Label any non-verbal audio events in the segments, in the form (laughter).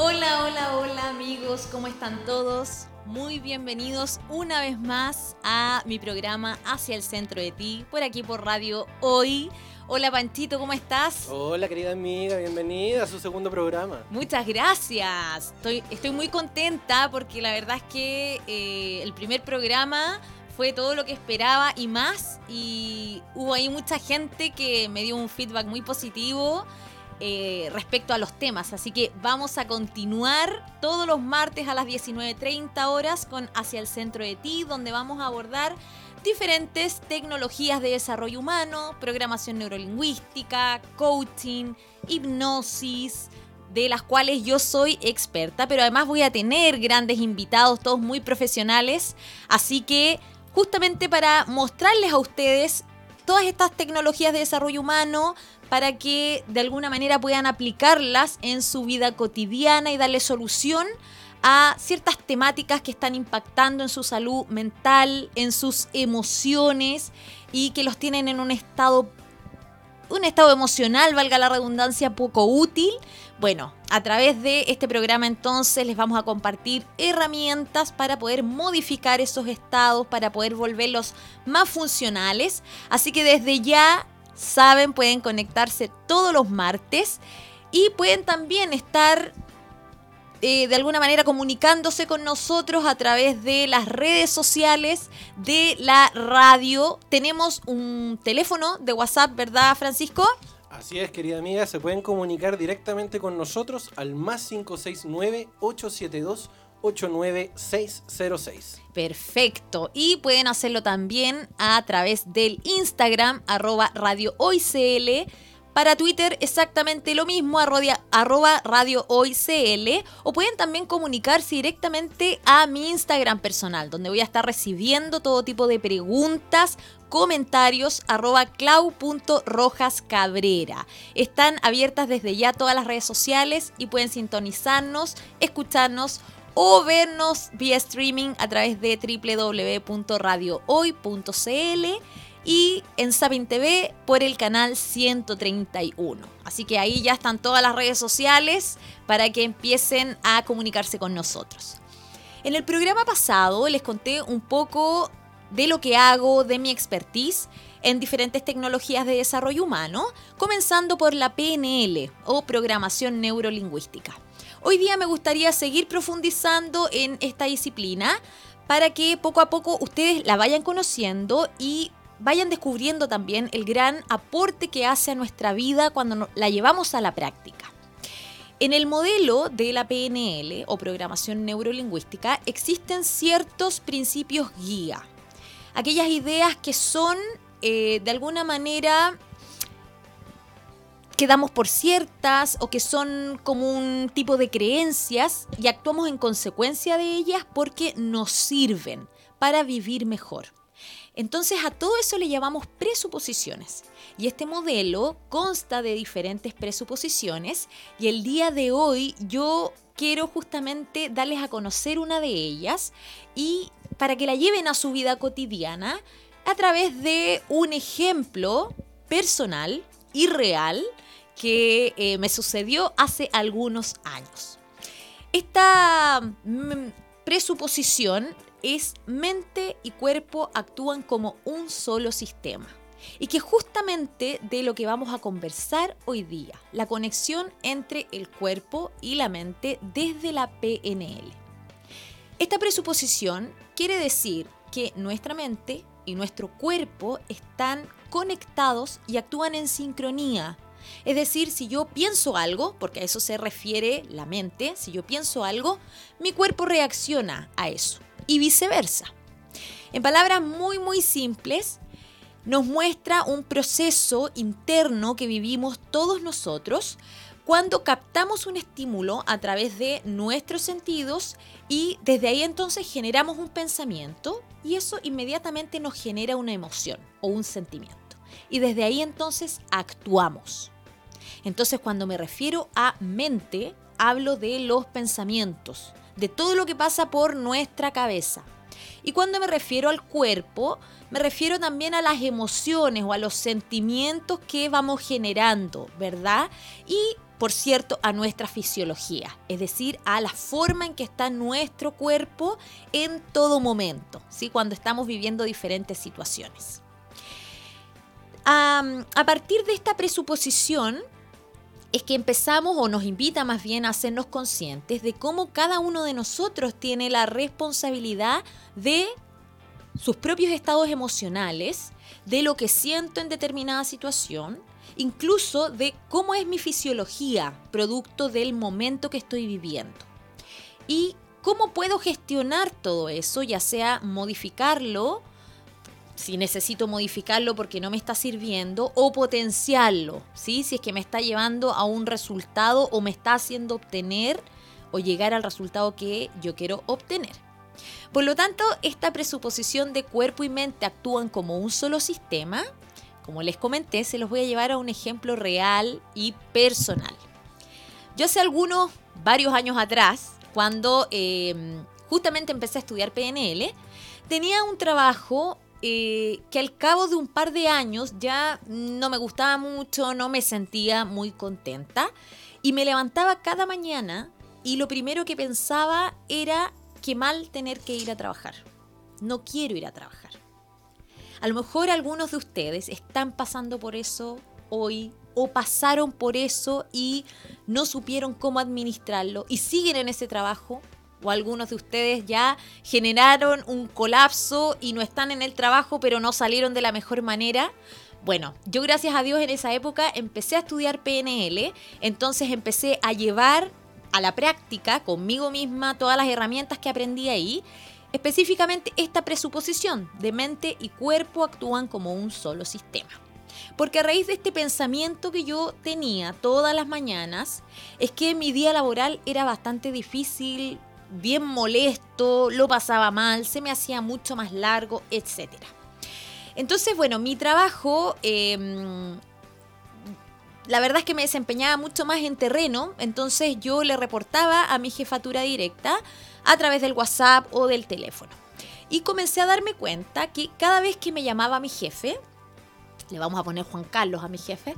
Hola, hola, hola amigos, ¿cómo están todos? Muy bienvenidos una vez más a mi programa Hacia el Centro de Ti, por aquí por Radio Hoy. Hola Panchito, ¿cómo estás? Hola querida amiga, bienvenida a su segundo programa. Muchas gracias. Estoy, estoy muy contenta porque la verdad es que eh, el primer programa fue todo lo que esperaba y más. Y hubo ahí mucha gente que me dio un feedback muy positivo. Eh, respecto a los temas. Así que vamos a continuar todos los martes a las 19.30 horas con Hacia el Centro de Ti, donde vamos a abordar diferentes tecnologías de desarrollo humano, programación neurolingüística, coaching, hipnosis, de las cuales yo soy experta, pero además voy a tener grandes invitados, todos muy profesionales, así que justamente para mostrarles a ustedes todas estas tecnologías de desarrollo humano, para que de alguna manera puedan aplicarlas en su vida cotidiana y darle solución a ciertas temáticas que están impactando en su salud mental, en sus emociones y que los tienen en un estado un estado emocional, valga la redundancia, poco útil. Bueno, a través de este programa entonces les vamos a compartir herramientas para poder modificar esos estados, para poder volverlos más funcionales. Así que desde ya saben, pueden conectarse todos los martes y pueden también estar eh, de alguna manera comunicándose con nosotros a través de las redes sociales de la radio. Tenemos un teléfono de WhatsApp, ¿verdad, Francisco? Así es, querida amiga, se pueden comunicar directamente con nosotros al más 569 872 89606. Perfecto. Y pueden hacerlo también a través del Instagram, arroba Radio. Para Twitter exactamente lo mismo, arroba Radio Hoy. O pueden también comunicarse directamente a mi Instagram personal, donde voy a estar recibiendo todo tipo de preguntas, comentarios arroba. Están abiertas desde ya todas las redes sociales y pueden sintonizarnos, escucharnos o vernos vía streaming a través de www.radiohoy.cl y en Sapin TV por el canal 131. Así que ahí ya están todas las redes sociales para que empiecen a comunicarse con nosotros. En el programa pasado les conté un poco de lo que hago, de mi expertise en diferentes tecnologías de desarrollo humano, comenzando por la PNL o programación neurolingüística. Hoy día me gustaría seguir profundizando en esta disciplina para que poco a poco ustedes la vayan conociendo y vayan descubriendo también el gran aporte que hace a nuestra vida cuando la llevamos a la práctica. En el modelo de la PNL o programación neurolingüística existen ciertos principios guía, aquellas ideas que son eh, de alguna manera quedamos por ciertas o que son como un tipo de creencias y actuamos en consecuencia de ellas porque nos sirven para vivir mejor. Entonces a todo eso le llamamos presuposiciones. Y este modelo consta de diferentes presuposiciones y el día de hoy yo quiero justamente darles a conocer una de ellas y para que la lleven a su vida cotidiana a través de un ejemplo personal y real que eh, me sucedió hace algunos años. Esta mm, presuposición es mente y cuerpo actúan como un solo sistema. Y que justamente de lo que vamos a conversar hoy día, la conexión entre el cuerpo y la mente desde la PNL. Esta presuposición quiere decir que nuestra mente y nuestro cuerpo están conectados y actúan en sincronía es decir, si yo pienso algo, porque a eso se refiere la mente, si yo pienso algo, mi cuerpo reacciona a eso y viceversa. En palabras muy muy simples, nos muestra un proceso interno que vivimos todos nosotros cuando captamos un estímulo a través de nuestros sentidos y desde ahí entonces generamos un pensamiento y eso inmediatamente nos genera una emoción o un sentimiento. Y desde ahí entonces actuamos. Entonces cuando me refiero a mente, hablo de los pensamientos, de todo lo que pasa por nuestra cabeza. Y cuando me refiero al cuerpo, me refiero también a las emociones o a los sentimientos que vamos generando, ¿verdad? Y por cierto, a nuestra fisiología, es decir, a la forma en que está nuestro cuerpo en todo momento, ¿sí? cuando estamos viviendo diferentes situaciones. a partir de esta presuposición, es que empezamos o nos invita más bien a hacernos conscientes de cómo cada uno de nosotros tiene la responsabilidad de sus propios estados emocionales, de lo que siento en determinada situación, incluso de cómo es mi fisiología, producto del momento que estoy viviendo. Y cómo puedo gestionar todo eso, ya sea modificarlo, si necesito modificarlo porque no me está sirviendo, o potenciarlo, ¿sí? si es que me está llevando a un resultado o me está haciendo obtener o llegar al resultado que yo quiero obtener. Por lo tanto, esta presuposición de cuerpo y mente actúan como un solo sistema como les comenté, se los voy a llevar a un ejemplo real y personal. Yo hace algunos, varios años atrás, cuando em, justamente empecé a estudiar PNL, tenía un trabajo eh, que al cabo de un par de años ya no me gustaba mucho, no me sentía muy contenta y me levantaba cada mañana y lo primero que pensaba era que mal tener que ir a trabajar. No quiero ir a trabajar. A lo mejor algunos de ustedes están pasando por eso hoy o pasaron por eso y no supieron cómo administrarlo y siguen en ese trabajo. O algunos de ustedes ya generaron un colapso y no están en el trabajo pero no salieron de la mejor manera. Bueno, yo gracias a Dios en esa época empecé a estudiar PNL, entonces empecé a llevar a la práctica conmigo misma todas las herramientas que aprendí ahí Específicamente esta presuposición de mente y cuerpo actúan como un solo sistema. Porque a raíz de este pensamiento que yo tenía todas las mañanas, es que mi día laboral era bastante difícil, bien molesto, lo pasaba mal, se me hacía mucho más largo, etc. Entonces, bueno, mi trabajo, em, la verdad es que me desempeñaba mucho más en terreno, entonces yo le reportaba a mi jefatura directa a través del WhatsApp o del teléfono. Y comencé a darme cuenta que cada vez que me llamaba mi jefe, le vamos a poner Juan Carlos a mi jefe,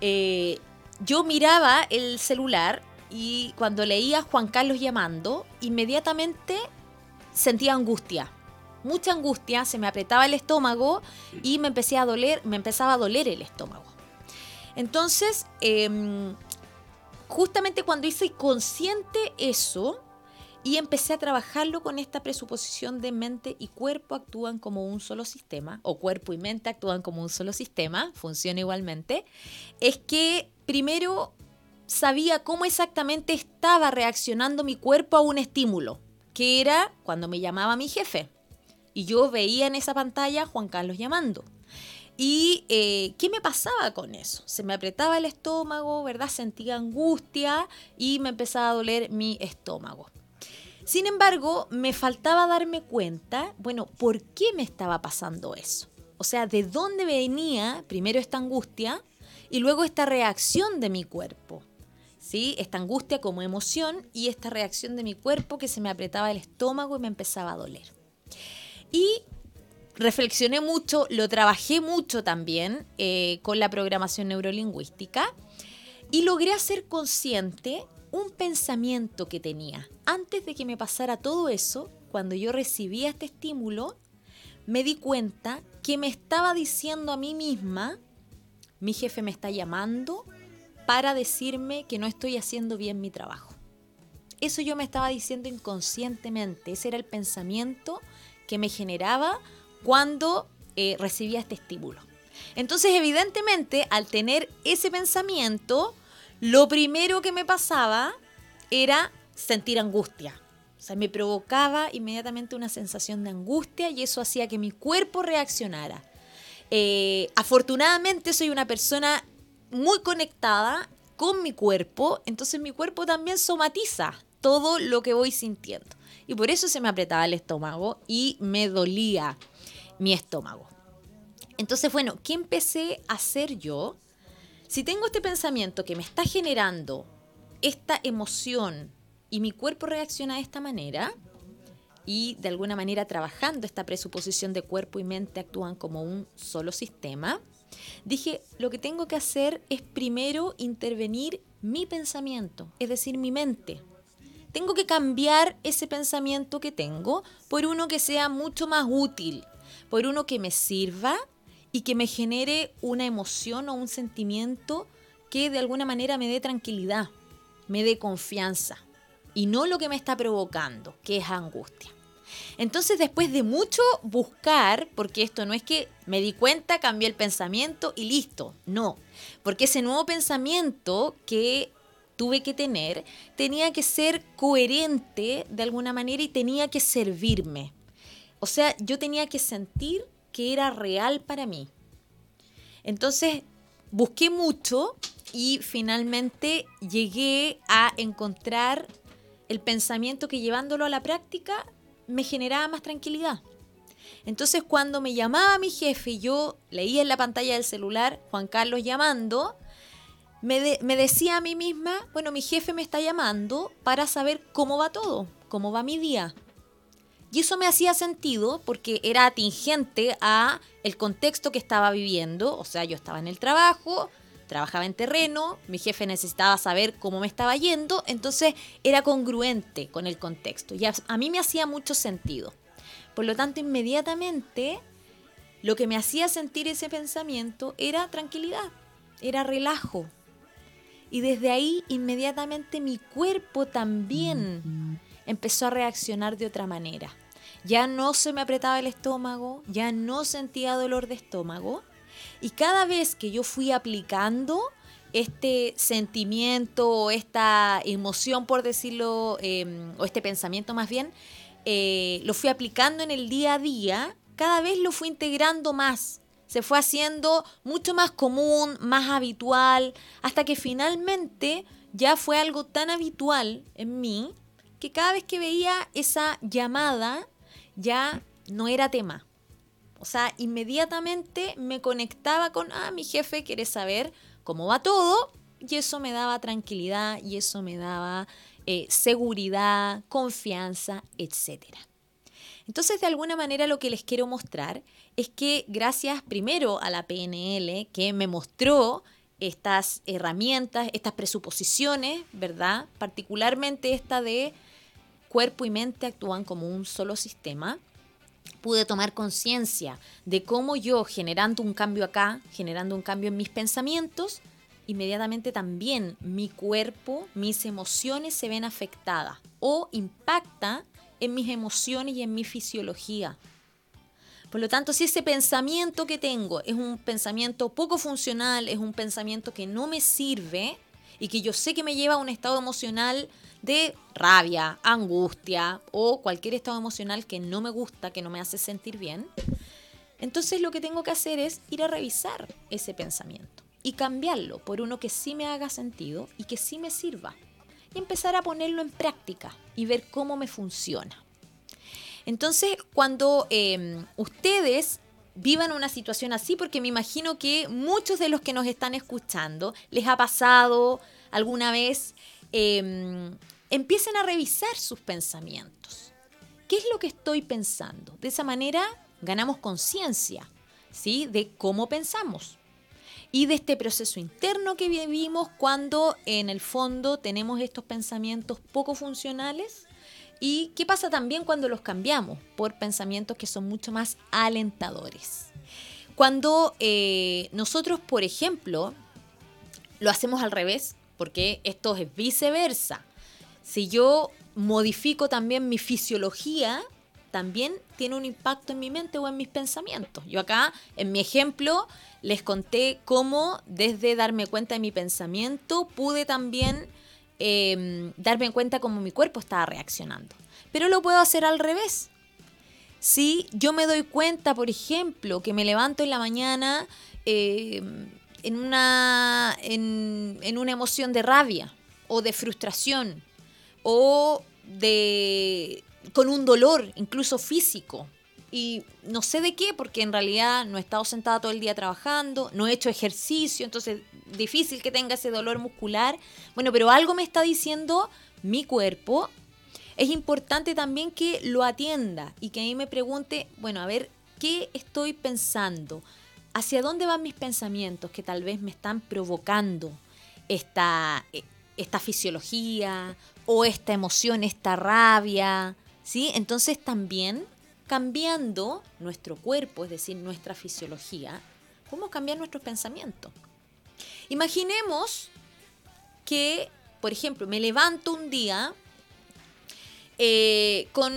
eh, yo miraba el celular y cuando leía Juan Carlos llamando, inmediatamente sentía angustia. Mucha angustia, se me apretaba el estómago y me empecé a doler, me empezaba a doler el estómago. Entonces, em, justamente cuando hice consciente eso, y empecé a trabajarlo con esta presuposición de mente y cuerpo actúan como un solo sistema, o cuerpo y mente actúan como un solo sistema, funciona igualmente, es que primero sabía cómo exactamente estaba reaccionando mi cuerpo a un estímulo, que era cuando me llamaba mi jefe. Y yo veía en esa pantalla Juan Carlos llamando. ¿Y eh, qué me pasaba con eso? Se me apretaba el estómago, ¿verdad? Sentía angustia y me empezaba a doler mi estómago. Sin embargo, me faltaba darme cuenta, bueno, ¿por qué me estaba pasando eso? O sea, ¿de dónde venía primero esta angustia y luego esta reacción de mi cuerpo? ¿Sí? Esta angustia como emoción y esta reacción de mi cuerpo que se me apretaba el estómago y me empezaba a doler. Y reflexioné mucho, lo trabajé mucho también eh, con la programación neurolingüística y logré hacer consciente un pensamiento que tenía. Antes de que me pasara todo eso, cuando yo recibía este estímulo, me di cuenta que me estaba diciendo a mí misma, mi jefe me está llamando para decirme que no estoy haciendo bien mi trabajo. Eso yo me estaba diciendo inconscientemente, ese era el pensamiento que me generaba cuando eh, recibía este estímulo. Entonces, evidentemente, al tener ese pensamiento, lo primero que me pasaba era sentir angustia. O sea, me provocaba inmediatamente una sensación de angustia y eso hacía que mi cuerpo reaccionara. Eh, afortunadamente soy una persona muy conectada con mi cuerpo, entonces mi cuerpo también somatiza todo lo que voy sintiendo. Y por eso se me apretaba el estómago y me dolía mi estómago. Entonces, bueno, ¿qué empecé a hacer yo? Si tengo este pensamiento que me está generando esta emoción y mi cuerpo reacciona de esta manera, y de alguna manera trabajando esta presuposición de cuerpo y mente actúan como un solo sistema, Dije, lo que tengo que hacer es primero intervenir mi pensamiento, es decir, mi mente. Tengo que cambiar ese pensamiento que tengo por uno que sea mucho más útil, por uno que me sirva y que me genere una emoción o un sentimiento que de alguna manera me dé tranquilidad, me dé confianza y no lo que me está provocando, que es angustia. Entonces, después de mucho buscar, porque esto no es que me di cuenta, cambié el pensamiento y listo, no, porque ese nuevo pensamiento que tuve que tener tenía que ser coherente de alguna manera y tenía que servirme. O sea, yo tenía que sentir que era real para mí. Entonces, busqué mucho y finalmente llegué a encontrar el pensamiento que llevándolo a la práctica me generaba más tranquilidad. Entonces cuando me llamaba mi jefe y yo leía en la pantalla del celular Juan Carlos llamando, me, me, decía a mí misma, bueno, mi jefe me está llamando para saber cómo va todo, cómo va mi día. Y eso me hacía sentido porque era atingente a el contexto que estaba viviendo, o sea, yo estaba en el trabajo, trabajaba en terreno, mi jefe necesitaba saber cómo me estaba yendo, entonces era congruente con el contexto y a, mí me hacía mucho sentido. Por lo tanto, inmediatamente lo que me hacía sentir ese pensamiento era tranquilidad, era relajo. Y desde ahí inmediatamente mi cuerpo también empezó a reaccionar de otra manera. Ya no se me apretaba el estómago, ya no sentía dolor de estómago, y cada vez que yo fui aplicando este sentimiento o esta emoción, por decirlo, em, o este pensamiento más bien, eh, lo fui aplicando en el día a día, cada vez lo fui integrando más. Se fue haciendo mucho más común, más habitual, hasta que finalmente ya fue algo tan habitual en mí que cada vez que veía esa llamada ya no era tema. O sea, inmediatamente me conectaba con, ah, mi jefe quiere saber cómo va todo, y eso me daba tranquilidad, y eso me daba eh, seguridad, confianza, etc. Entonces, de alguna manera lo que les quiero mostrar es que gracias primero a la PNL, que me mostró estas herramientas, estas presuposiciones, ¿verdad? Particularmente esta de cuerpo y mente actúan como un solo sistema pude tomar conciencia de cómo yo, generando un cambio acá, generando un cambio en mis pensamientos, inmediatamente también mi cuerpo, mis emociones se ven afectadas o impacta en mis emociones y en mi fisiología. Por lo tanto, si ese pensamiento que tengo es un pensamiento poco funcional, es un pensamiento que no me sirve y que yo sé que me lleva a un estado emocional de rabia, angustia o cualquier estado emocional que no me gusta, que no me hace sentir bien, entonces lo que tengo que hacer es ir a revisar ese pensamiento y cambiarlo por uno que sí me haga sentido y que sí me sirva. Y empezar a ponerlo en práctica y ver cómo me funciona. Entonces, cuando em, ustedes vivan una situación así, porque me imagino que muchos de los que nos están escuchando les ha pasado alguna vez em, empiecen a revisar sus pensamientos. ¿Qué es lo que estoy pensando? De esa manera ganamos conciencia, ¿sí? De cómo pensamos y de este proceso interno que vivimos cuando en el fondo tenemos estos pensamientos poco funcionales y qué pasa también cuando los cambiamos por pensamientos que son mucho más alentadores. Cuando eh, nosotros, por ejemplo, lo hacemos al revés, porque esto es viceversa. Si yo modifico también mi fisiología, también tiene un impacto en mi mente o en mis pensamientos. Yo acá, en mi ejemplo, les conté cómo desde darme cuenta de mi pensamiento pude también em, darme cuenta cómo mi cuerpo estaba reaccionando. Pero lo puedo hacer al revés. Si yo me doy cuenta, por ejemplo, que me levanto en la mañana em, en, una, en una emoción de rabia o de frustración, o de con un dolor, incluso físico. Y no sé de qué, porque en realidad no he estado sentada todo el día trabajando, no he hecho ejercicio, entonces difícil que tenga ese dolor muscular. Bueno, pero algo me está diciendo mi cuerpo. Es importante también que lo atienda y que ahí me pregunte, bueno, a ver, ¿qué estoy pensando? hacia dónde van mis pensamientos que tal vez me están provocando esta, eh, esta fisiología o esta emoción, esta rabia, ¿sí? Entonces también cambiando nuestro cuerpo, es decir, nuestra fisiología, podemos cambiar nuestros pensamientos. Imaginemos que, por ejemplo, me levanto un día eh, con,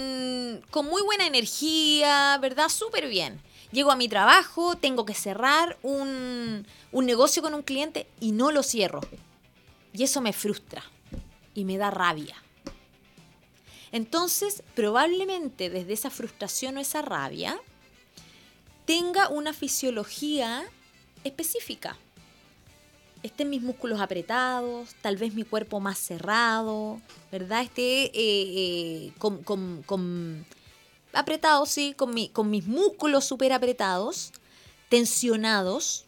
muy buena energía, ¿verdad? Súper bien. Llego a mi trabajo, tengo que cerrar un, un negocio con un cliente y no lo cierro. Y eso me frustra y me da rabia. Entonces, probablemente desde esa frustración o esa rabia, tenga una fisiología específica. Estén mis músculos apretados, tal vez mi cuerpo más cerrado, ¿verdad? Esté eh, eh, con, apretado, sí, con, con mis músculos súper apretados, tensionados,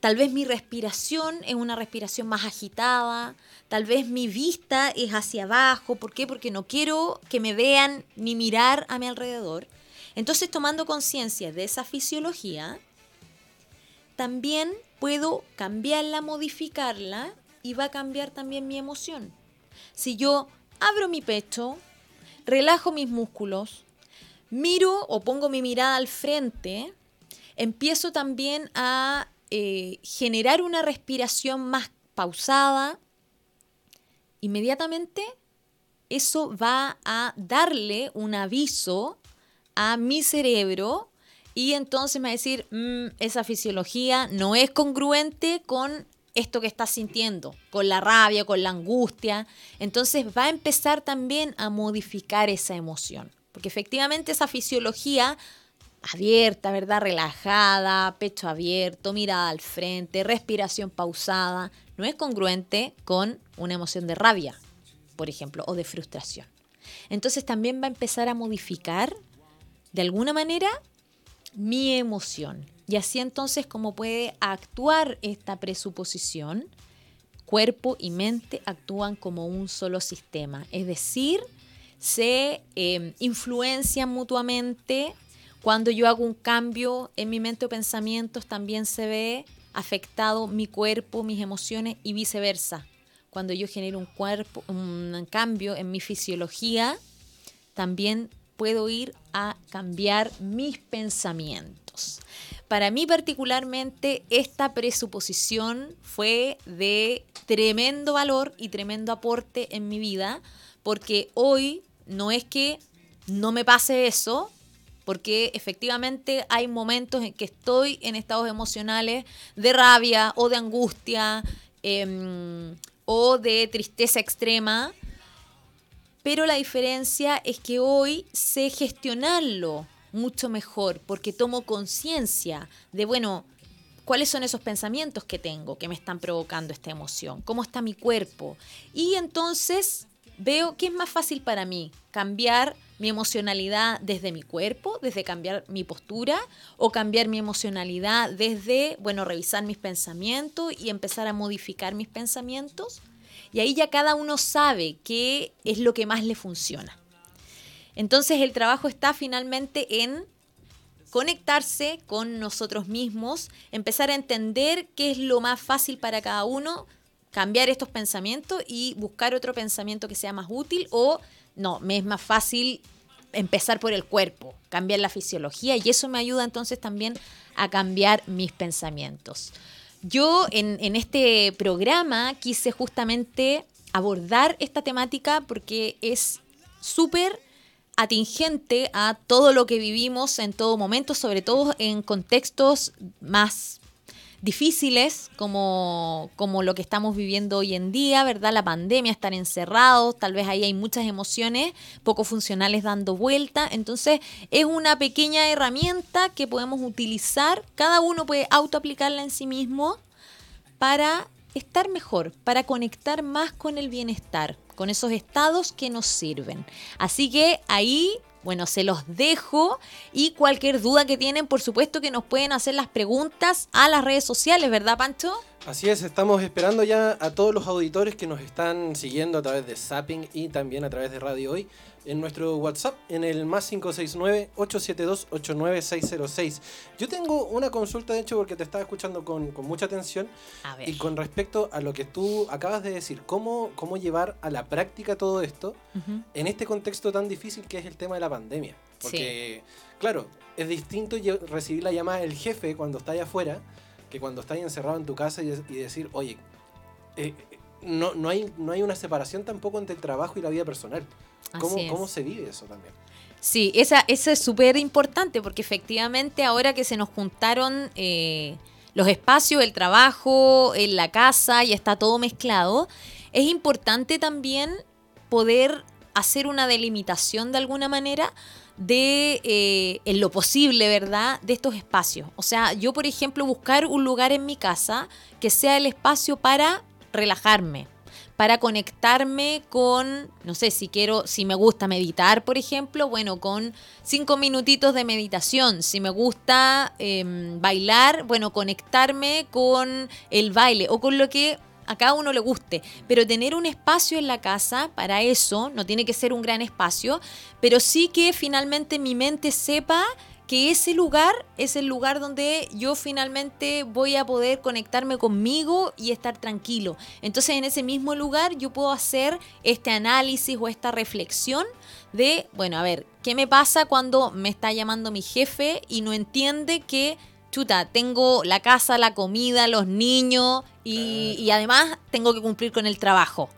Tal vez mi respiración es una respiración más agitada, tal vez mi vista es hacia abajo, ¿por qué? Porque no quiero que me vean ni mirar a mi alrededor. Entonces, tomando conciencia de esa fisiología, también puedo cambiarla, modificarla y va a cambiar también mi emoción. Si yo abro mi pecho, relajo mis músculos, miro o pongo mi mirada al frente, empiezo también a eh, generar una respiración más pausada, inmediatamente eso va a darle un aviso a mi cerebro y entonces me va a decir, mm, esa fisiología no es congruente con esto que estás sintiendo, con la rabia, con la angustia. Entonces va a empezar también a modificar esa emoción, porque efectivamente esa fisiología abierta, ¿verdad? Relajada, pecho abierto, mirada al frente, respiración pausada, no es congruente con una emoción de rabia, por ejemplo, o de frustración. Entonces también va a empezar a modificar de alguna manera mi emoción. Y así entonces como puede actuar esta presuposición, cuerpo y mente actúan como un solo sistema. Es decir, se eh, influencian mutuamente cuando yo hago un cambio en mi mente o pensamientos, también se ve afectado mi cuerpo, mis emociones y viceversa. Cuando yo genero un, cuerpo, un cambio en mi fisiología, también puedo ir a cambiar mis pensamientos. Para mí particularmente esta presuposición fue de tremendo valor y tremendo aporte en mi vida, porque hoy no es que no me pase eso, porque efectivamente hay momentos en que estoy en estados emocionales de rabia o de angustia em, o de tristeza extrema, pero la diferencia es que hoy sé gestionarlo mucho mejor porque tomo conciencia de, bueno, cuáles son esos pensamientos que tengo que me están provocando esta emoción, cómo está mi cuerpo. Y entonces veo que es más fácil para mí cambiar mi emocionalidad desde mi cuerpo, desde cambiar mi postura, o cambiar mi emocionalidad desde, bueno, revisar mis pensamientos y empezar a modificar mis pensamientos. Y ahí ya cada uno sabe qué es lo que más le funciona. Entonces el trabajo está finalmente en conectarse con nosotros mismos, empezar a entender qué es lo más fácil para cada uno, cambiar estos pensamientos y buscar otro pensamiento que sea más útil o no, me es más fácil empezar por el cuerpo, cambiar la fisiología y eso me ayuda entonces también a cambiar mis pensamientos. Yo en, este programa quise justamente abordar esta temática porque es súper atingente a todo lo que vivimos en todo momento, sobre todo en contextos más difíciles como, como lo que estamos viviendo hoy en día, ¿verdad? La pandemia, estar encerrados, tal vez ahí hay muchas emociones poco funcionales dando vuelta. Entonces es una pequeña herramienta que podemos utilizar, cada uno puede autoaplicarla en sí mismo para estar mejor, para conectar más con el bienestar, con esos estados que nos sirven. Así que ahí bueno, se los dejo y cualquier duda que tienen, por supuesto que nos pueden hacer las preguntas a las redes sociales, ¿verdad, Pancho? Así es, estamos esperando ya a todos los auditores que nos están siguiendo a través de Zapping y también a través de Radio Hoy en nuestro WhatsApp en el más 569-872-89606. Yo tengo una consulta, de hecho, porque te estaba escuchando con, mucha atención y con respecto a lo que tú acabas de decir, cómo, cómo llevar a la práctica todo esto en este contexto tan difícil que es el tema de la pandemia. Porque, claro, es distinto recibir la llamada del jefe cuando está allá afuera que cuando estás encerrado en tu casa y, decir, oye, eh, no, no, hay, no hay una separación tampoco entre el trabajo y la vida personal. ¿Cómo, ¿cómo se vive eso también? Sí, esa, esa es súper importante porque efectivamente ahora que se nos juntaron eh, los espacios, el trabajo, en la casa y está todo mezclado, es importante también poder hacer una delimitación de alguna manera de, eh, en lo posible, ¿verdad?, de estos espacios. O sea, yo, por ejemplo, buscar un lugar en mi casa que sea el espacio para relajarme, para conectarme con, no sé, si quiero, si me gusta meditar, por ejemplo, bueno, con cinco minutitos de meditación. Si me gusta em, bailar, bueno, conectarme con el baile o con lo que a cada uno le guste, pero tener un espacio en la casa para eso, no tiene que ser un gran espacio, pero sí que finalmente mi mente sepa que ese lugar es el lugar donde yo finalmente voy a poder conectarme conmigo y estar tranquilo. Entonces en ese mismo lugar yo puedo hacer este análisis o esta reflexión de, bueno, a ver, ¿qué me pasa cuando me está llamando mi jefe y no entiende que chuta, tengo la casa, la comida, los niños y, además tengo que cumplir con el trabajo.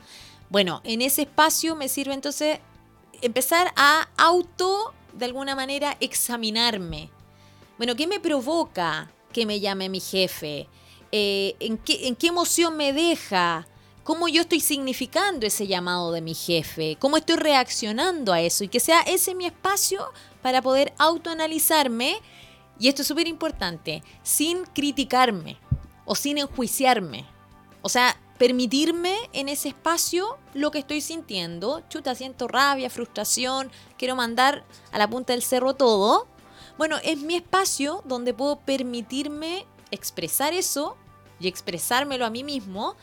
Bueno, en ese espacio me sirve entonces empezar a auto, de alguna manera, examinarme. Bueno, ¿qué me provoca que me llame mi jefe? Eh, ¿en, qué, ¿En qué emoción me deja? ¿Cómo yo estoy significando ese llamado de mi jefe? ¿Cómo estoy reaccionando a eso? Y que sea ese mi espacio para poder autoanalizarme y esto es súper importante, sin criticarme o sin enjuiciarme. O sea, permitirme en ese espacio lo que estoy sintiendo. Chuta, siento rabia, frustración, quiero mandar a la punta del cerro todo. Bueno, es mi espacio donde puedo permitirme expresar eso y expresármelo a mí mismo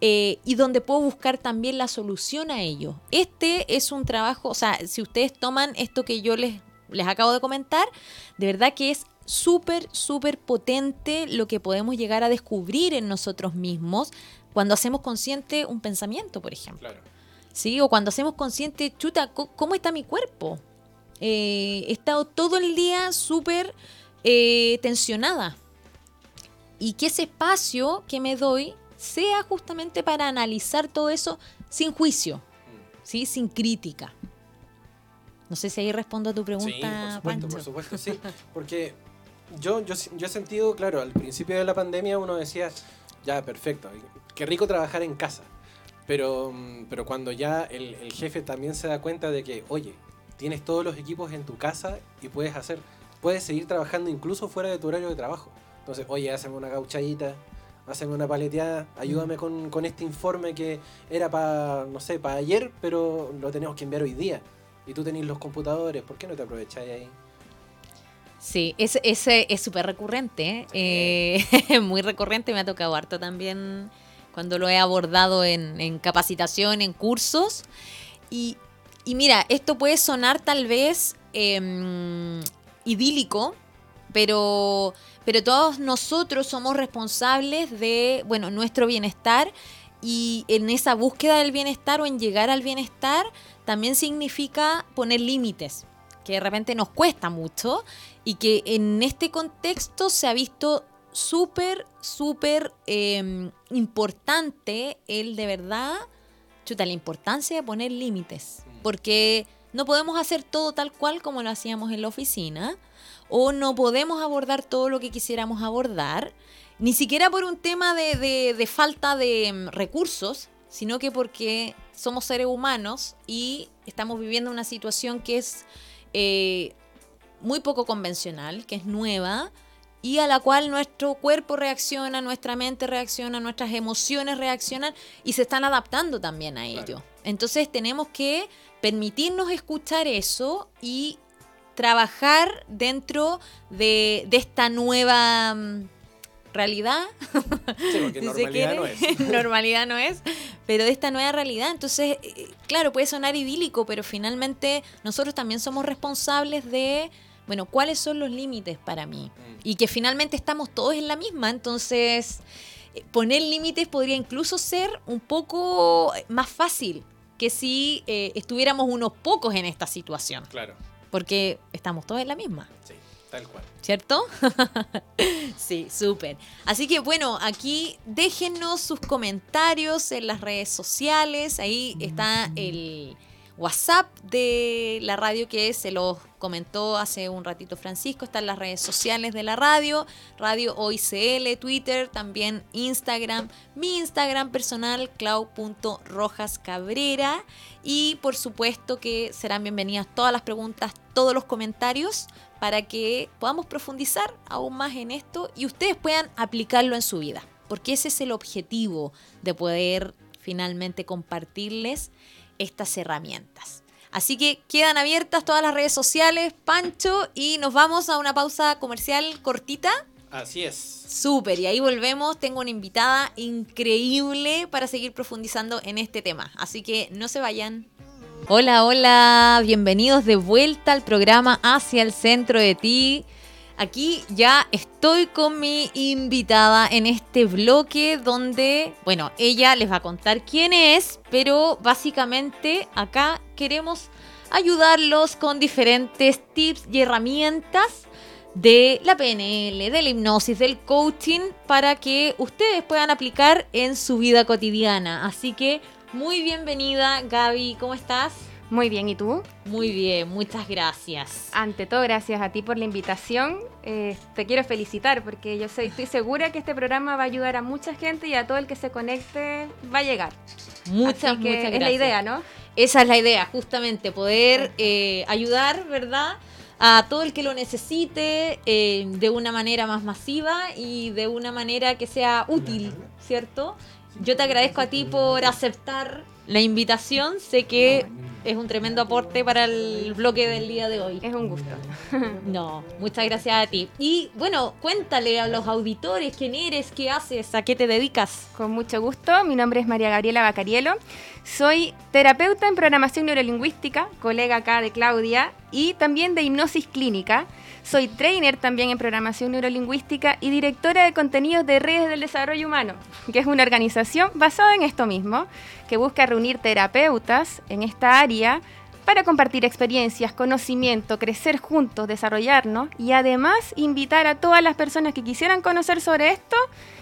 eh, y donde puedo buscar también la solución a ello. Este es un trabajo, o sea, si ustedes toman esto que yo les, les acabo de comentar, de verdad que es súper, súper potente lo que podemos llegar a descubrir en nosotros mismos cuando hacemos consciente un pensamiento, por ejemplo. ¿Sí? O cuando hacemos consciente, chuta, ¿cómo está mi cuerpo? Eh, he estado todo el día súper eh, tensionada. Y que ese espacio que me doy sea justamente para analizar todo eso sin juicio, mm. ¿sí? sin crítica. No sé si ahí respondo a tu pregunta, sí, por supuesto, Por supuesto, sí. (laughs) Porque yo, yo, yo he sentido, claro, al principio de la pandemia uno decía, ya, perfecto, qué rico trabajar en casa. Pero, mm, pero cuando ya el, jefe también se da cuenta de que, oye, tienes todos los equipos en tu casa y puedes hacer, puedes seguir trabajando incluso fuera de tu horario de trabajo. Entonces, oye, hazme una gauchadita, hazme una paleteada, ayúdame con, con este informe que era para, no sé, para ayer, pero lo tenemos que enviar hoy día. Y tú tenés los computadores, ¿por qué no te aprovecháis ahí? Sí, ese, es súper recurrente, eh, (laughs) muy recurrente, me ha tocado harto también cuando lo he abordado en, capacitación, en cursos. Y, mira, esto puede sonar tal vez em, idílico, pero, pero todos nosotros somos responsables de, bueno, nuestro bienestar y en esa búsqueda del bienestar o en llegar al bienestar también significa poner límites que de repente nos cuesta mucho y que en este contexto se ha visto súper, súper em, importante el de verdad, chuta, la importancia de poner límites, mm. porque no podemos hacer todo tal cual como lo hacíamos en la oficina, o no podemos abordar todo lo que quisiéramos abordar, ni siquiera por un tema de, de falta de em, recursos, sino que porque somos seres humanos y estamos viviendo una situación que es eh, muy poco convencional, que es nueva y a la cual nuestro cuerpo reacciona, nuestra mente reacciona, nuestras emociones reaccionan y se están adaptando también a ello. Entonces tenemos que permitirnos escuchar eso y trabajar dentro de, esta nueva realidad. Sí, porque (laughs) normalidad no es. (laughs) normalidad no es, pero de esta nueva realidad. Entonces, eh, claro, puede sonar idílico, pero finalmente nosotros también somos responsables de, bueno, cuáles son los límites para mí. Mm. Y que finalmente estamos todos en la misma. Entonces, eh, poner límites podría incluso ser un poco más fácil que si eh, estuviéramos unos pocos en esta situación. Claro, Porque estamos todos en la misma. sí, tal cual. ¿Cierto? (laughs) sí, súper. Así que bueno, aquí déjennos sus comentarios en las redes sociales. Ahí está el WhatsApp de la radio que se los comentó hace un ratito Francisco. Están las redes sociales de la radio, Radio OICL, Twitter, también Instagram. Mi Instagram personal, clau.rojascabrera. Y por supuesto que serán bienvenidas todas las preguntas, todos los comentarios para que podamos profundizar aún más en esto y ustedes puedan aplicarlo en su vida. Porque ese es el objetivo de poder finalmente compartirles estas herramientas. Así que quedan abiertas todas las redes sociales, Pancho, y nos vamos a una pausa comercial cortita. Así es. Súper, y ahí volvemos. Tengo una invitada increíble para seguir profundizando en este tema. Así que no se vayan. Hola, hola, bienvenidos de vuelta al programa Hacia el Centro de Ti. Aquí ya estoy con mi invitada en este bloque donde, bueno, ella les va a contar quién es, pero básicamente acá queremos ayudarlos con diferentes tips y herramientas de la PNL, de la hipnosis, del coaching, para que ustedes puedan aplicar en su vida cotidiana. Así que muy bienvenida, Gaby, ¿cómo estás? Muy bien, ¿y tú? Muy bien, muchas gracias. Ante todo, gracias a ti por la invitación. Eh, te quiero felicitar porque yo soy, estoy segura que este programa va a ayudar a mucha gente y a todo el que se conecte va a llegar. Muchas, Así que muchas gracias. Es la idea, ¿no? Esa es la idea, justamente, poder eh, ayudar, ¿verdad? A todo el que lo necesite eh, de una manera más masiva y de una manera que sea útil, ¿cierto? Yo te agradezco a ti por aceptar la invitación. Sé que es un tremendo aporte para el bloque del día de hoy. Es un gusto. (laughs) No, muchas gracias a ti. Y bueno, cuéntale a los auditores quién eres, qué haces, a qué te dedicas. Con mucho gusto. Mi nombre es María Gabriela Bacarielo. Soy terapeuta en programación neurolingüística, colega acá de Claudia, y también de hipnosis clínica. Soy trainer también en programación neurolingüística y directora de contenidos de Redes del Desarrollo Humano, que es una organización basada en esto mismo, que busca reunir terapeutas en esta área para compartir experiencias, conocimiento, crecer juntos, desarrollarnos y además invitar a todas las personas que quisieran conocer sobre esto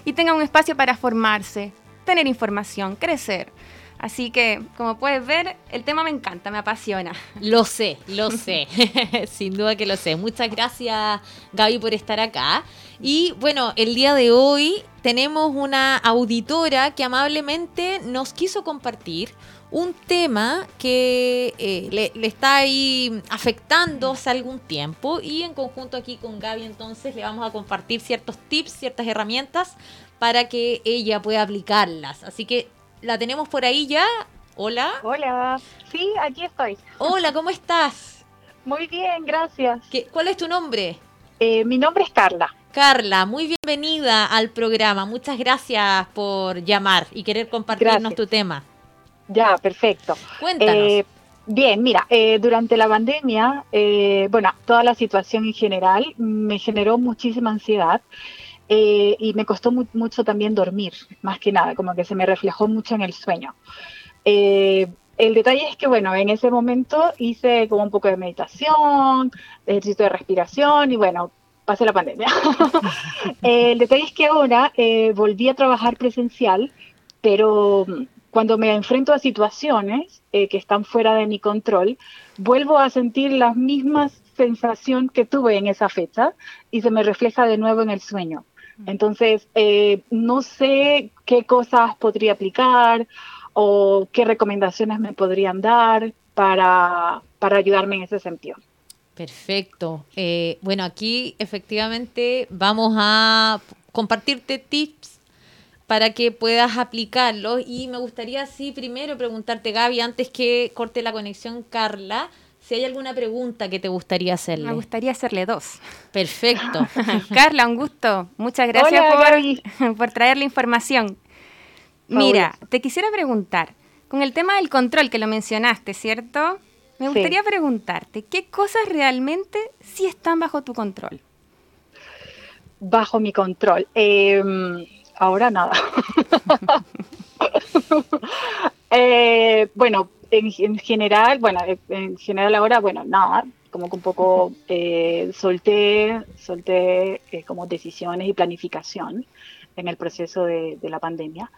y tengan un espacio para formarse, tener información, crecer. Así que, como puedes ver, el tema me encanta, me apasiona. Lo sé, lo sé, (laughs) sin duda que lo sé. Muchas gracias Gaby por estar acá. Y bueno, el día de hoy tenemos una auditora que amablemente nos quiso compartir un tema que eh, le, le está ahí afectando hace algún tiempo y en conjunto aquí con Gaby entonces le vamos a compartir ciertos tips, ciertas herramientas para que ella pueda aplicarlas. Así que la tenemos por ahí ya. Hola. Hola, sí, aquí estoy. Hola, ¿cómo estás? Muy bien, gracias. ¿Qué- ¿Cuál es tu nombre? Eh, mi nombre es Carla. Carla, muy bienvenida al programa. Muchas gracias por llamar y querer compartirnos Gracias. tu tema. Ya, perfecto. Cuéntanos. Eh, bien, mira, eh, durante la pandemia, eh, bueno, toda la situación en general me generó muchísima ansiedad eh, y me costó mu- mucho también dormir, más que nada, como que se me reflejó mucho en el sueño. Eh, el detalle es que, bueno, en ese momento hice como un poco de meditación, ejercicio de respiración y bueno, pasé la pandemia. (laughs) Eh, el detalle es que ahora eh, volví a trabajar presencial, pero mm, cuando me enfrento a situaciones eh, que están fuera de mi control, vuelvo a sentir la misma sensación que tuve en esa fecha y se me refleja de nuevo en el sueño. Entonces, eh, no sé qué cosas podría aplicar o qué recomendaciones me podrían dar para, para ayudarme en ese sentido. Perfecto. Eh, bueno, aquí efectivamente vamos a compartirte tips para que puedas aplicarlos y me gustaría sí primero preguntarte Gaby antes que corte la conexión Carla si hay alguna pregunta que te gustaría hacerle. Me gustaría hacerle dos. Perfecto. (laughs) Carla, un gusto. Muchas gracias por, (laughs) por, traer la información. Mira, te quisiera preguntar, con el tema del control que lo mencionaste, ¿cierto? Me gustaría preguntarte, ¿qué cosas realmente sí están bajo tu control? Bajo mi control. Em, ahora nada. (laughs) Eh, bueno, en, general, bueno, en general ahora, bueno, nada, como que un poco eh, solté, solté eh, como decisiones y planificación en el proceso de, la pandemia.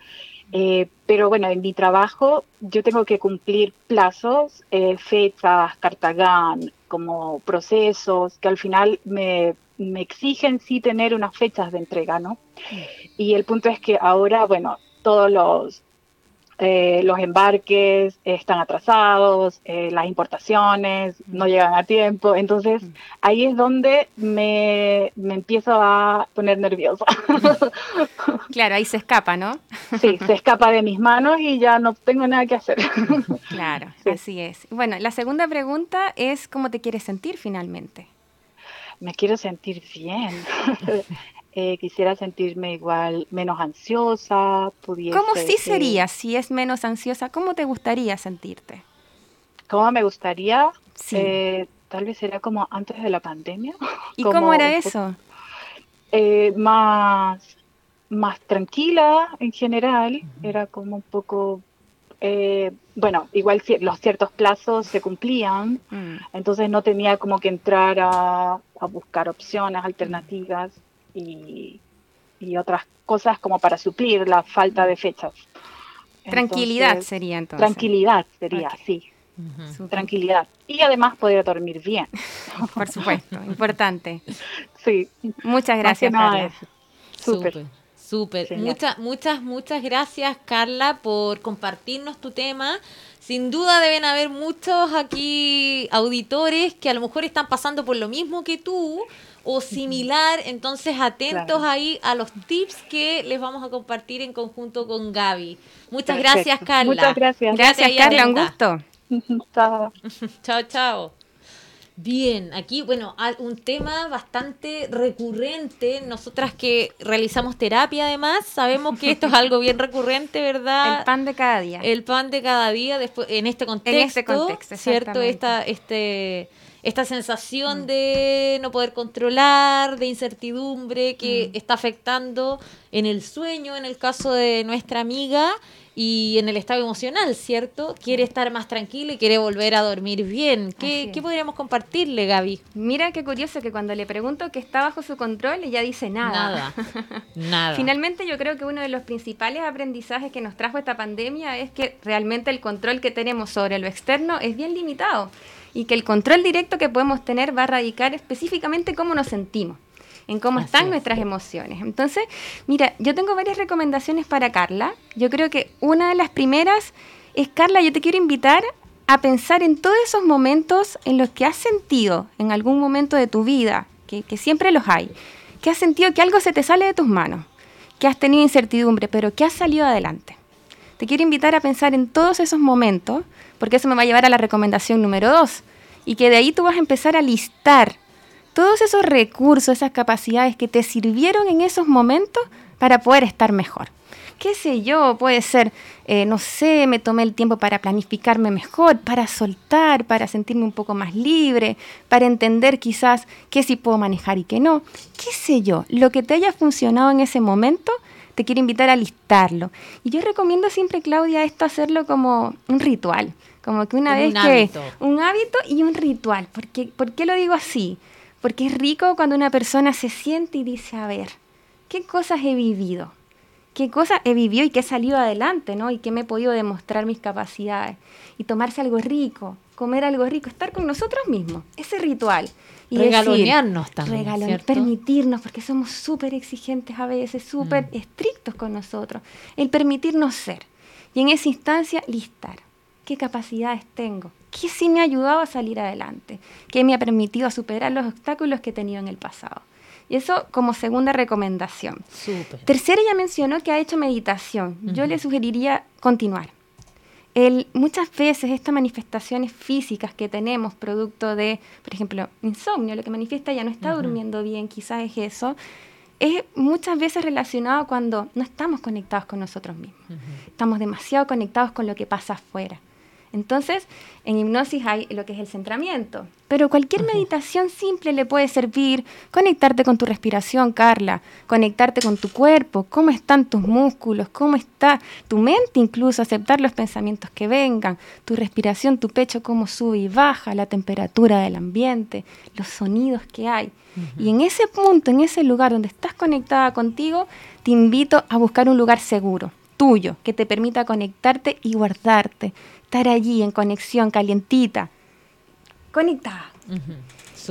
Eh, pero bueno, en mi trabajo yo tengo que cumplir plazos, fechas, cartagán, como procesos que al final me, me, exigen sí tener unas fechas de entrega, ¿no? Mm. Y el punto es que ahora, bueno, todos los eh, los embarques están atrasados, eh, las importaciones no llegan a tiempo, entonces mm. ahí es donde me, me empiezo a poner nerviosa. (laughs) Claro, ahí se escapa, ¿no? Sí, se escapa de mis manos y ya no tengo nada que hacer. (laughs) Claro, así es. Bueno, la segunda pregunta es cómo te quieres sentir finalmente. Me quiero sentir bien. Eh, quisiera sentirme igual menos ansiosa, pudiese, ¿Cómo sí sería si es menos ansiosa? ¿Cómo te gustaría sentirte? ¿Cómo me gustaría? Eh, tal vez sería como antes de la pandemia. (laughs) ¿Y cómo era eso? Eh, más, más tranquila en general, era como un poco bueno, igual los ciertos plazos se cumplían, mm. entonces no tenía como que entrar a, a buscar opciones, alternativas y, otras cosas como para suplir la falta de fechas. Tranquilidad sería entonces. Tranquilidad sería, sí. Tranquilidad. Y además poder dormir bien. (laughs) Por supuesto, importante. Sí. Muchas gracias, Carla. Súper. Súper. Muchas, muchas, muchas gracias, Carla, por compartirnos tu tema. Sin duda deben haber muchos aquí auditores que a lo mejor están pasando por lo mismo que tú o similar. Entonces, atentos ahí a los tips que les vamos a compartir en conjunto con Gaby. Muchas gracias, Carla. Muchas gracias. Gracias, Carla. Un gusto. (laughs) (laughs) chao. chao, chao. Bien, aquí, bueno, un tema bastante recurrente. Nosotras que realizamos terapia, además, sabemos que esto es algo bien recurrente, (laughs) ¿verdad? El pan de cada día. El pan de cada día, después, en este contexto. En este contexto, ¿cierto? Esta, este esta sensación mm. de no poder controlar, de incertidumbre que mm. está afectando en el sueño, en el caso de nuestra amiga, y en el estado emocional, ¿cierto? Quiere estar más tranquila y quiere volver a dormir bien. ¿Qué, podríamos compartirle, Gaby? Mira qué curioso que cuando le pregunto qué está bajo su control, ella dice nada. Nada. nada. (laughs) Finalmente yo creo que uno de los principales aprendizajes que nos trajo esta pandemia es que realmente el control que tenemos sobre lo externo es bien limitado y que el control directo que podemos tener va a radicar específicamente cómo nos sentimos en cómo están nuestras emociones. Entonces, mira, yo tengo varias recomendaciones para Carla. Yo creo que una de las primeras es, Carla, yo te quiero invitar a pensar en todos esos momentos en los que has sentido en algún momento de tu vida, que, que siempre los hay, que has sentido que algo se te sale de tus manos, que has tenido incertidumbre, pero que has salido adelante. Te quiero invitar a pensar en todos esos momentos porque eso me va a llevar a la recomendación número dos, y que de ahí tú vas a empezar a listar todos esos recursos, esas capacidades que te sirvieron en esos momentos para poder estar mejor. ¿Qué sé yo? Puede ser, eh, no sé, me tomé el tiempo para planificarme mejor, para soltar, para sentirme un poco más libre, para entender quizás qué sí puedo manejar y qué no. ¿Qué sé yo? Lo que te haya funcionado en ese momento, te quiero invitar a listarlo. Y yo recomiendo siempre, Claudia, esto hacerlo como un ritual. Como que una vez que... Un hábito y un ritual. Porque, ¿Por qué lo digo así? Porque es rico cuando una persona se siente y dice, a ver, ¿qué cosas he vivido? ¿Qué cosas he vivido y qué he salido adelante, ¿no? Y qué me he podido demostrar mis capacidades. Y tomarse algo rico, comer algo rico, estar con nosotros mismos. Ese ritual. Y regalonearnos también. Regalonear, permitirnos, porque somos súper exigentes a veces, súper mm. estrictos con nosotros. El permitirnos ser. Y en esa instancia, listar qué capacidades tengo, qué sí me ha ayudado a salir adelante, qué me ha permitido superar los obstáculos que he tenido en el pasado. Y eso como segunda recomendación. Tercera, ya mencionó que ha hecho meditación. Yo le sugeriría continuar. el, muchas veces estas manifestaciones físicas que tenemos, producto de, por ejemplo, insomnio, lo que manifiesta ya no está durmiendo bien, quizás es eso, es muchas veces relacionado cuando no estamos conectados con nosotros mismos. Estamos demasiado conectados con lo que pasa afuera. Entonces, en hipnosis hay lo que es el centramiento, pero cualquier meditación simple le puede servir. Conectarte con tu respiración, Carla, conectarte con tu cuerpo, cómo están tus músculos, cómo está tu mente, incluso aceptar los pensamientos que vengan, tu respiración, tu pecho, cómo sube y baja, la temperatura del ambiente, los sonidos que hay. Y en ese punto, en ese lugar donde estás conectada contigo, te invito a buscar un lugar seguro, tuyo, que te permita conectarte y guardarte estar allí en conexión, calientita, conectada.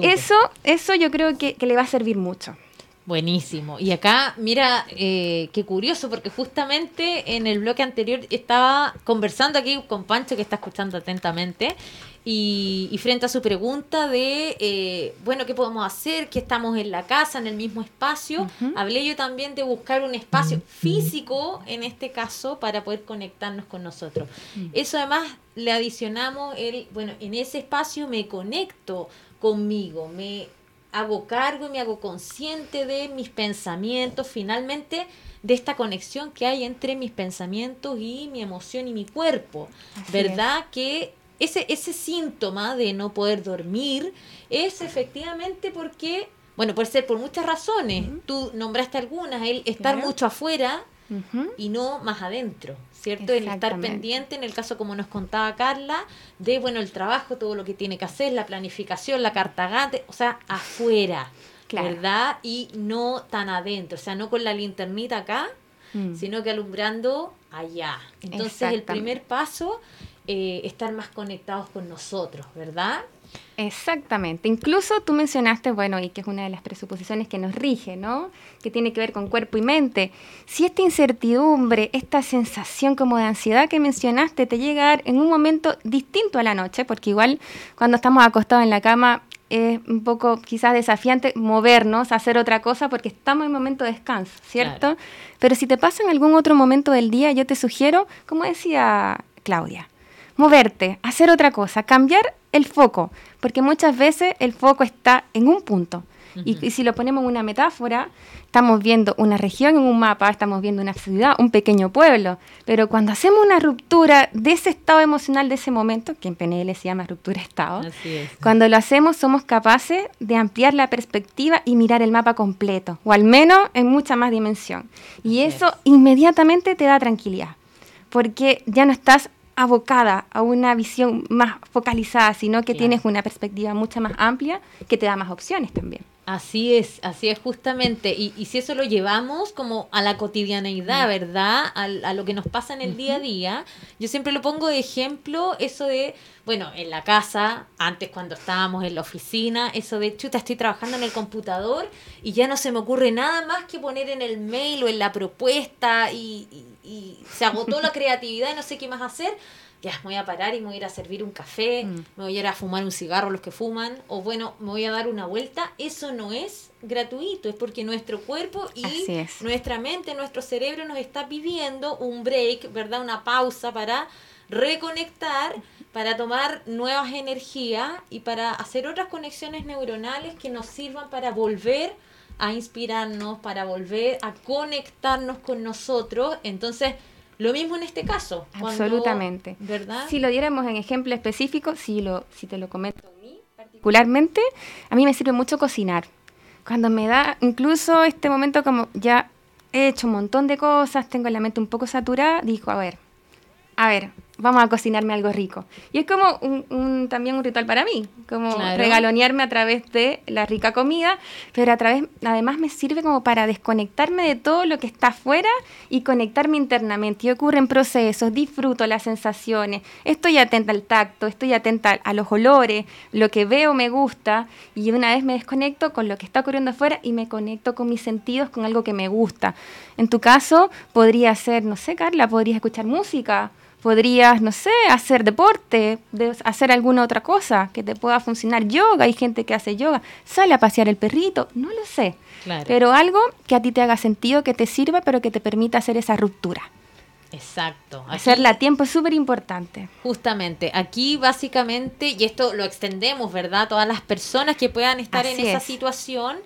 Eso, eso yo creo que, le va a servir mucho. Buenísimo. Y acá, mira, eh, qué curioso, porque justamente en el bloque anterior estaba conversando aquí con Pancho, que está escuchando atentamente, y, frente a su pregunta de, eh, bueno, ¿qué podemos hacer? Que estamos en la casa, en el mismo espacio, hablé yo también de buscar un espacio físico, en este caso, para poder conectarnos con nosotros. Mm. Eso además le adicionamos el, bueno, en ese espacio me conecto conmigo, me hago cargo y me hago consciente de mis pensamientos, finalmente de esta conexión que hay entre mis pensamientos y mi emoción y mi cuerpo, ¿verdad? Que ese, ese síntoma de no poder dormir es efectivamente porque, bueno, puede ser por muchas razones. Tú nombraste algunas, el estar mucho afuera y no más adentro, ¿cierto? El estar pendiente, en el caso como nos contaba Carla, de, bueno, el trabajo, todo lo que tiene que hacer, la planificación, la cartagate, o sea, afuera, ¿verdad? Y no tan adentro, o sea, no con la linternita acá, mm. sino que alumbrando allá. Entonces, el primer paso eh, estar más conectados con nosotros, ¿verdad? Exactamente. Incluso tú mencionaste, bueno, y que es una de las presuposiciones que nos rige, ¿no? Que tiene que ver con cuerpo y mente. Si esta incertidumbre, esta sensación como de ansiedad que mencionaste te llega a dar en un momento distinto a la noche, porque igual cuando estamos acostados en la cama es un poco quizás desafiante movernos, hacer otra cosa, porque estamos en momento de descanso, ¿cierto? Pero si te pasa en algún otro momento del día, yo te sugiero, como decía Claudia, moverte, hacer otra cosa, cambiar el foco, porque muchas veces el foco está en un punto. y, si lo ponemos en una metáfora, estamos viendo una región en un mapa, estamos viendo una ciudad, un pequeño pueblo, pero cuando hacemos una ruptura de ese estado emocional de ese momento, que en PNL se llama ruptura de estado, cuando lo hacemos somos capaces de ampliar la perspectiva y mirar el mapa completo, o al menos en mucha más dimensión. Y eso inmediatamente te da tranquilidad, porque ya no estás abocada a una visión más focalizada, sino que tienes una perspectiva mucho más amplia que te da más opciones también. Así es, así es justamente. Y, si eso lo llevamos como a la cotidianeidad. ¿verdad? A, lo que nos pasa en el día a día, yo siempre lo pongo de ejemplo, eso de, bueno, en la casa, antes cuando estábamos en la oficina, eso de, chuta, estoy trabajando en el computador y ya no se me ocurre nada más que poner en el mail o en la propuesta y, y se agotó la (laughs) creatividad y no sé qué más hacer ya me voy a parar y me voy a ir a servir un café, mm. me voy a ir a fumar un cigarro los que fuman, o bueno, me voy a dar una vuelta, eso no es gratuito, es porque nuestro cuerpo y nuestra mente, nuestro cerebro nos está pidiendo un break, ¿verdad? Una pausa para reconectar, para tomar nuevas energías y para hacer otras conexiones neuronales que nos sirvan para volver a inspirarnos, para volver a conectarnos con nosotros. Entonces, lo mismo en este caso. Absolutamente. ¿Verdad? Si lo diéramos en ejemplo específico, si, lo, si te lo comento a mí particularmente, a mí me sirve mucho cocinar. Cuando me da incluso este momento como ya he hecho un montón de cosas, tengo la mente un poco saturada, digo, a ver, a ver, vamos a cocinarme algo rico. Y es como un, también un ritual para mí, como regalonearme a través de la rica comida, pero a través, además me sirve como para desconectarme de todo lo que está afuera y conectarme internamente. Y ocurren procesos, disfruto las sensaciones, estoy atenta al tacto, estoy atenta a los olores, lo que veo me gusta, y una vez me desconecto con lo que está ocurriendo afuera y me conecto con mis sentidos, con algo que me gusta. En tu caso, podría ser, no sé, Carla, podrías escuchar música podrías, no sé, hacer deporte, hacer alguna otra cosa que te pueda funcionar. Yoga, hay gente que hace yoga, sale a pasear el perrito, no lo sé. Pero algo que a ti te haga sentido, que te sirva, pero que te permita hacer esa ruptura. Exacto. Aquí- Hacerla a tiempo es súper importante. Justamente, aquí básicamente, y esto lo extendemos, ¿verdad? Todas las personas que puedan estar en esa es. situación,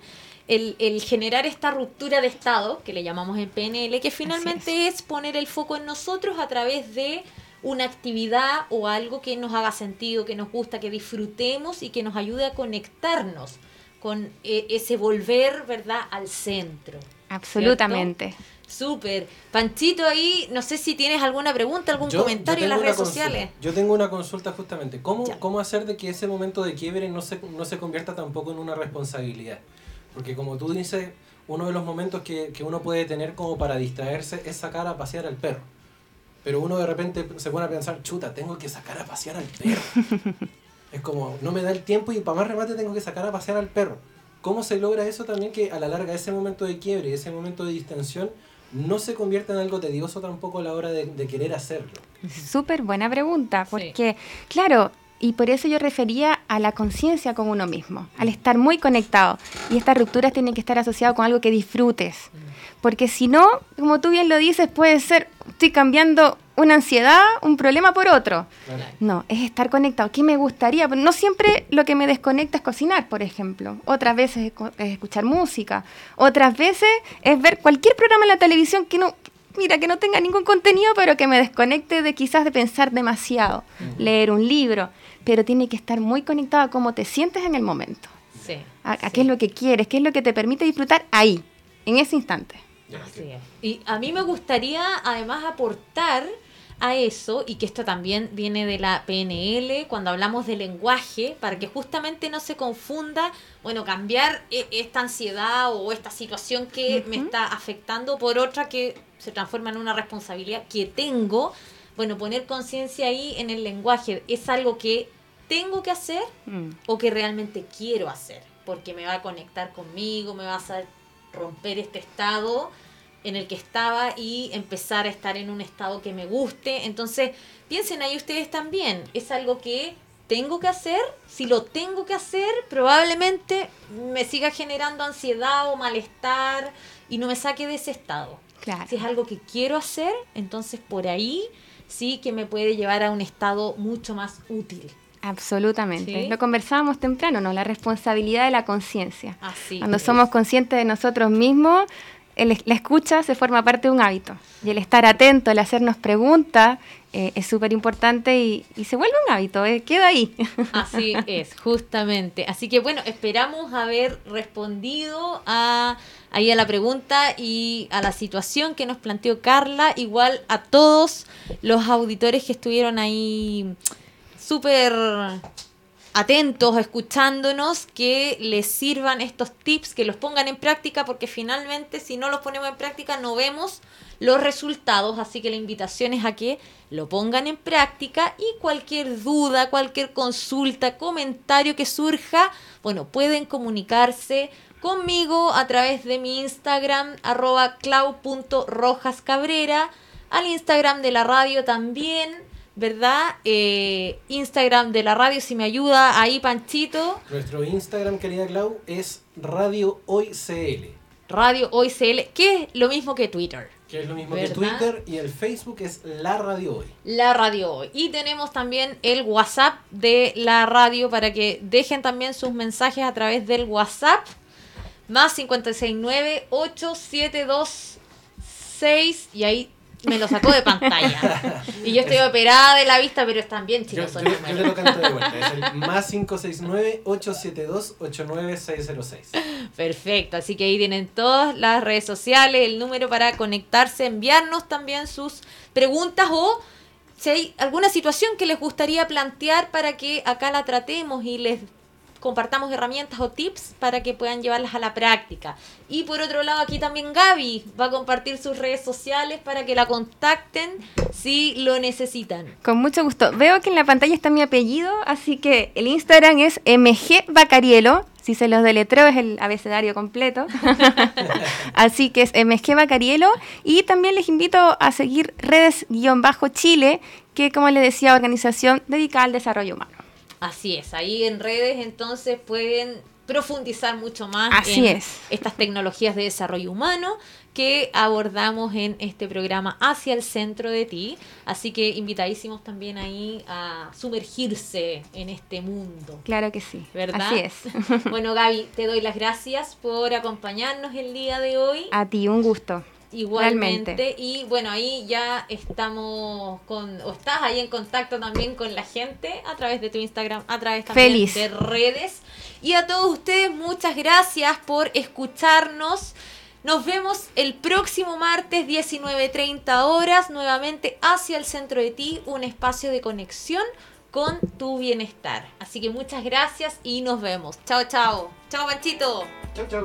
el, el generar esta ruptura de estado, que le llamamos en PNL, que finalmente es. poner el foco en nosotros a través de una actividad o algo que nos haga sentido, que nos gusta, que disfrutemos y que nos ayude a conectarnos con eh, ese volver, ¿verdad?, al centro. Absolutamente. Súper. Panchito, ahí, no sé si tienes alguna pregunta, algún Yo- comentario yo en las redes consulta. sociales. Yo tengo una consulta justamente. ¿Cómo, Ya. ¿Cómo hacer de que ese momento de quiebre no se, no se convierta tampoco en una responsabilidad? Porque como tú dices, uno de los momentos que, que uno puede tener como para distraerse es sacar a pasear al perro. Pero uno de repente se pone a pensar, chuta, tengo que sacar a pasear al perro. es como, no me da el tiempo y para más remate tengo que sacar a pasear al perro. ¿Cómo se logra eso también que a la larga ese momento de quiebre, ese momento de distensión, no se convierta en algo tedioso tampoco a la hora de, de querer hacerlo? Súper buena pregunta, Sí. porque, claro, y por eso yo refería a la conciencia con uno mismo, al estar muy conectado. Y estas rupturas tienen que estar asociadas con algo que disfrutes. Porque si no, como tú bien lo dices, puede ser, estoy cambiando una ansiedad, un problema por otro. No, es estar conectado. ¿Qué me gustaría? No siempre lo que me desconecta es cocinar, por ejemplo. Otras veces es escuchar música. Otras veces es ver cualquier programa en la televisión que no, mira, que no tenga ningún contenido, pero que me desconecte de quizás de pensar demasiado. Leer un libro. Pero tiene que estar muy conectado a cómo te sientes en el momento. Sí. A, a sí. qué es lo que quieres, qué es lo que te permite disfrutar ahí, en ese instante. Así es. Y a mí me gustaría además aportar a eso, y que esto también viene de la PNL, cuando hablamos de lenguaje, para que justamente no se confunda, bueno, cambiar e- esta ansiedad o esta situación que me está afectando por otra que se transforma en una responsabilidad que tengo. Bueno, poner conciencia ahí en el lenguaje, ¿es algo que tengo que hacer Mm. o que realmente quiero hacer, porque me va a conectar conmigo, me va a hacer romper este estado en el que estaba y empezar a estar en un estado que me guste. Entonces, piensen ahí ustedes también, es algo que tengo que hacer, si lo tengo que hacer, probablemente me siga generando ansiedad o malestar y no me saque de ese estado. Claro. Si es algo que quiero hacer, entonces por ahí sí que me puede llevar a un estado mucho más útil. Absolutamente. Sí. Lo conversábamos temprano, ¿no? La responsabilidad de la conciencia. Así. Cuando es. somos conscientes de nosotros mismos, el- la escucha se forma parte de un hábito. Y el estar atento, el hacernos preguntas, eh, es súper importante y, se vuelve un hábito, eh, queda ahí. (laughs) Así es, justamente. Así que bueno, esperamos haber respondido a, ahí a la pregunta y a la situación que nos planteó Carla. Igual a todos los auditores que estuvieron ahí súper atentos, escuchándonos, que les sirvan estos tips, que los pongan en práctica, porque finalmente si no los ponemos en práctica no vemos los resultados, así que la invitación es a que lo pongan en práctica y cualquier duda, cualquier consulta, comentario que surja, bueno, pueden comunicarse conmigo a través de mi Instagram, arroba clau.rojascabrera, al Instagram de la radio también, ¿verdad? Eh, Instagram de la radio, si me ayuda ahí, Panchito. Nuestro Instagram, querida Clau, es Radio Hoy CL, Radio Hoy CL, que es lo mismo que Twitter. que es lo mismo ¿Verdad? que Twitter y el Facebook es La Radio Hoy. La radio hoy. Y tenemos también el WhatsApp de la radio para que dejen también sus mensajes a través del WhatsApp. Más 569-8726. Y ahí me lo sacó de pantalla. y yo estoy operada de la vista, pero están bien Yo, chicos. yo- yo te números. lo canto de vuelta. Es el más 569-872-89606. Perfecto, así que ahí tienen todas las redes sociales, el número para conectarse, enviarnos también sus preguntas o si hay alguna situación que les gustaría plantear para que acá la tratemos y les compartamos herramientas o tips para que puedan llevarlas a la práctica. Y por otro lado, aquí también Gaby va a compartir sus redes sociales para que la contacten si lo necesitan. Con mucho gusto. Veo que en la pantalla está mi apellido, así que el Instagram es MG Bacarielo. Si se los deletreo es el abecedario completo. (laughs) (laughs) así que es MG Bacarielo. Y también les invito a seguir redes-chile, que como les decía, organización dedicada al desarrollo humano. Así es, ahí en redes entonces pueden profundizar mucho más Así en es. estas tecnologías de desarrollo humano que abordamos en este programa Hacia el Centro de Ti. Así que invitadísimos también ahí a sumergirse en este mundo. Claro que sí. ¿Verdad? Así es. (laughs) Bueno, Gaby, te doy las gracias por acompañarnos el día de hoy. A ti, un gusto. Igualmente. Realmente. Y bueno, ahí ya estamos con, o estás ahí en contacto también con la gente a través de tu Instagram, a través también Feliz. de redes. Y a todos ustedes, muchas gracias por escucharnos. Nos vemos el próximo martes 19.30 horas, nuevamente hacia el centro de ti, un espacio de conexión con tu bienestar. Así que muchas gracias y nos vemos. Chao, chao. Chao, Panchito. Chau, chau.